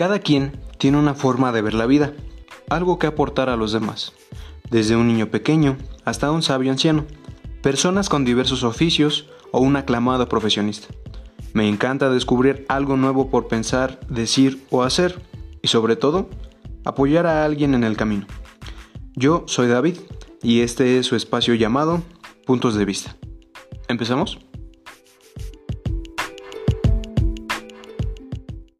Cada quien tiene una forma de ver la vida, algo que aportar a los demás, desde un niño pequeño hasta un sabio anciano, personas con diversos oficios o un aclamado profesionista. Me encanta descubrir algo nuevo por pensar, decir o hacer y sobre todo, apoyar a alguien en el camino. Yo soy David y este es su espacio llamado Puntos de Vista. ¿Empezamos?